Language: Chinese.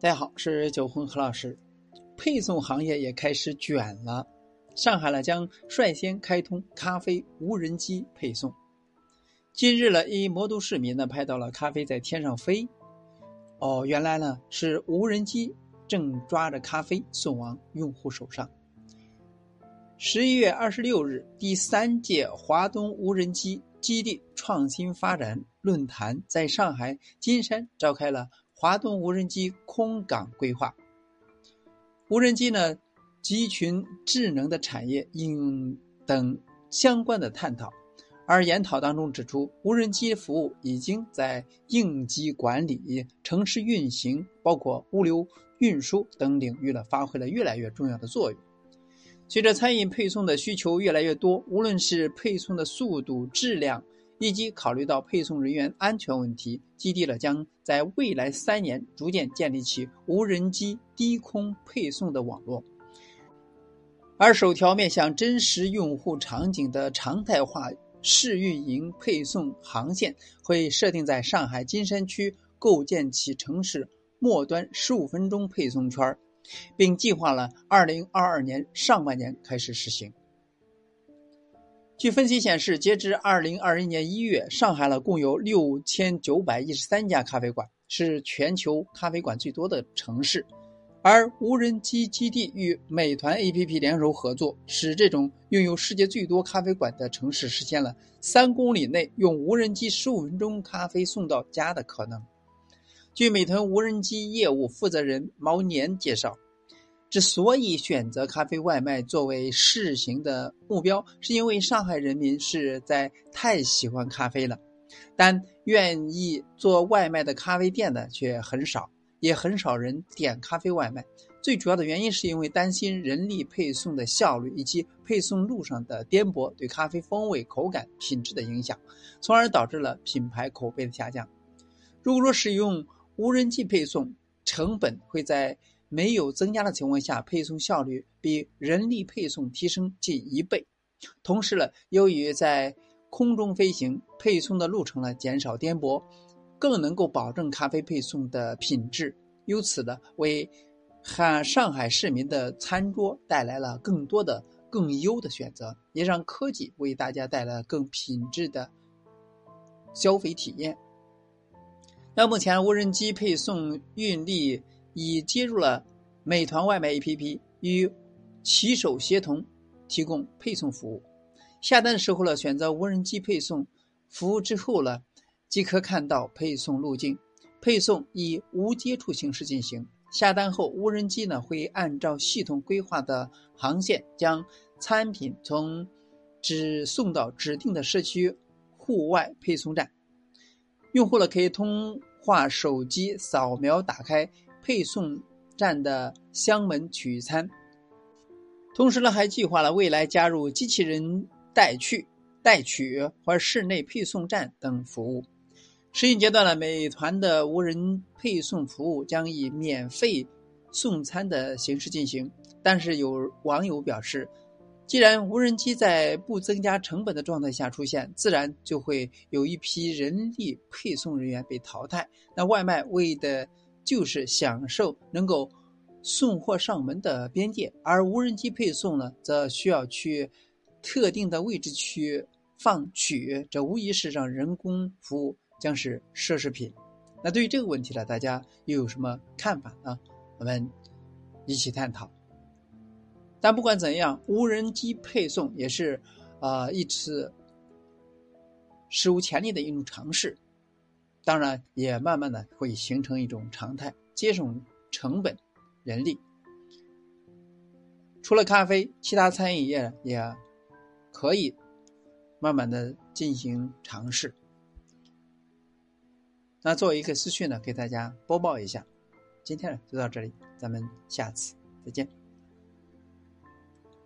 大家好，是九红何老师。配送行业也开始卷了，上海呢将率先开通咖啡无人机配送。近日呢，一魔都市民呢拍到了咖啡在天上飞，哦，原来呢是无人机正抓着咖啡送往用户手上。十一月二十六日，第三届华东无人机基地创新发展论坛在上海金山召开了。华东无人机空港规划，无人机呢集群智能的产业应用等相关的探讨。而研讨当中指出，无人机服务已经在应急管理、城市运行，包括物流运输等领域呢，发挥了越来越重要的作用。随着餐饮配送的需求越来越多，无论是配送的速度、质量。以及考虑到配送人员安全问题，基地了将在未来三年逐渐建立起无人机低空配送的网络。而首条面向真实用户场景的常态化试运营配送航线，会设定在上海金山区构建起城市末端十五分钟配送圈，并计划了二零二二年上半年开始实行。据分析显示，截至二零二一年一月，上海了共有六千九百一十三家咖啡馆，是全球咖啡馆最多的城市。而无人机基地与美团 APP 联手合作，使这种拥有世界最多咖啡馆的城市实现了三公里内用无人机十五分钟咖啡送到家的可能。据美团无人机业务负责人毛年介绍。之所以选择咖啡外卖作为试行的目标，是因为上海人民实在太喜欢咖啡了，但愿意做外卖的咖啡店呢却很少，也很少人点咖啡外卖。最主要的原因是因为担心人力配送的效率以及配送路上的颠簸对咖啡风味、口感、品质的影响，从而导致了品牌口碑的下降。如果说使用无人机配送，成本会在。没有增加的情况下，配送效率比人力配送提升近一倍。同时呢，由于在空中飞行，配送的路程呢减少颠簸，更能够保证咖啡配送的品质。由此呢，为汉上海市民的餐桌带来了更多的更优的选择，也让科技为大家带来更品质的消费体验。那目前无人机配送运力。已接入了美团外卖 APP，与骑手协同提供配送服务。下单的时候呢，选择无人机配送服务之后呢，即可看到配送路径。配送以无接触形式进行。下单后，无人机呢会按照系统规划的航线，将餐品从只送到指定的社区户外配送站。用户呢可以通话手机扫描打开。配送站的箱门取餐，同时呢，还计划了未来加入机器人带去、带取或室内配送站等服务。实行阶段呢，美团的无人配送服务将以免费送餐的形式进行。但是有网友表示，既然无人机在不增加成本的状态下出现，自然就会有一批人力配送人员被淘汰。那外卖为的。就是享受能够送货上门的边界，而无人机配送呢，则需要去特定的位置去放取，这无疑是让人工服务将是奢侈品。那对于这个问题呢，大家又有什么看法呢？我们一起探讨。但不管怎样，无人机配送也是啊一次史无前例的一种尝试。当然，也慢慢的会形成一种常态，节省成本、人力。除了咖啡，其他餐饮业也可以慢慢的进行尝试。那作为一个资讯呢，给大家播报一下。今天呢就到这里，咱们下次再见。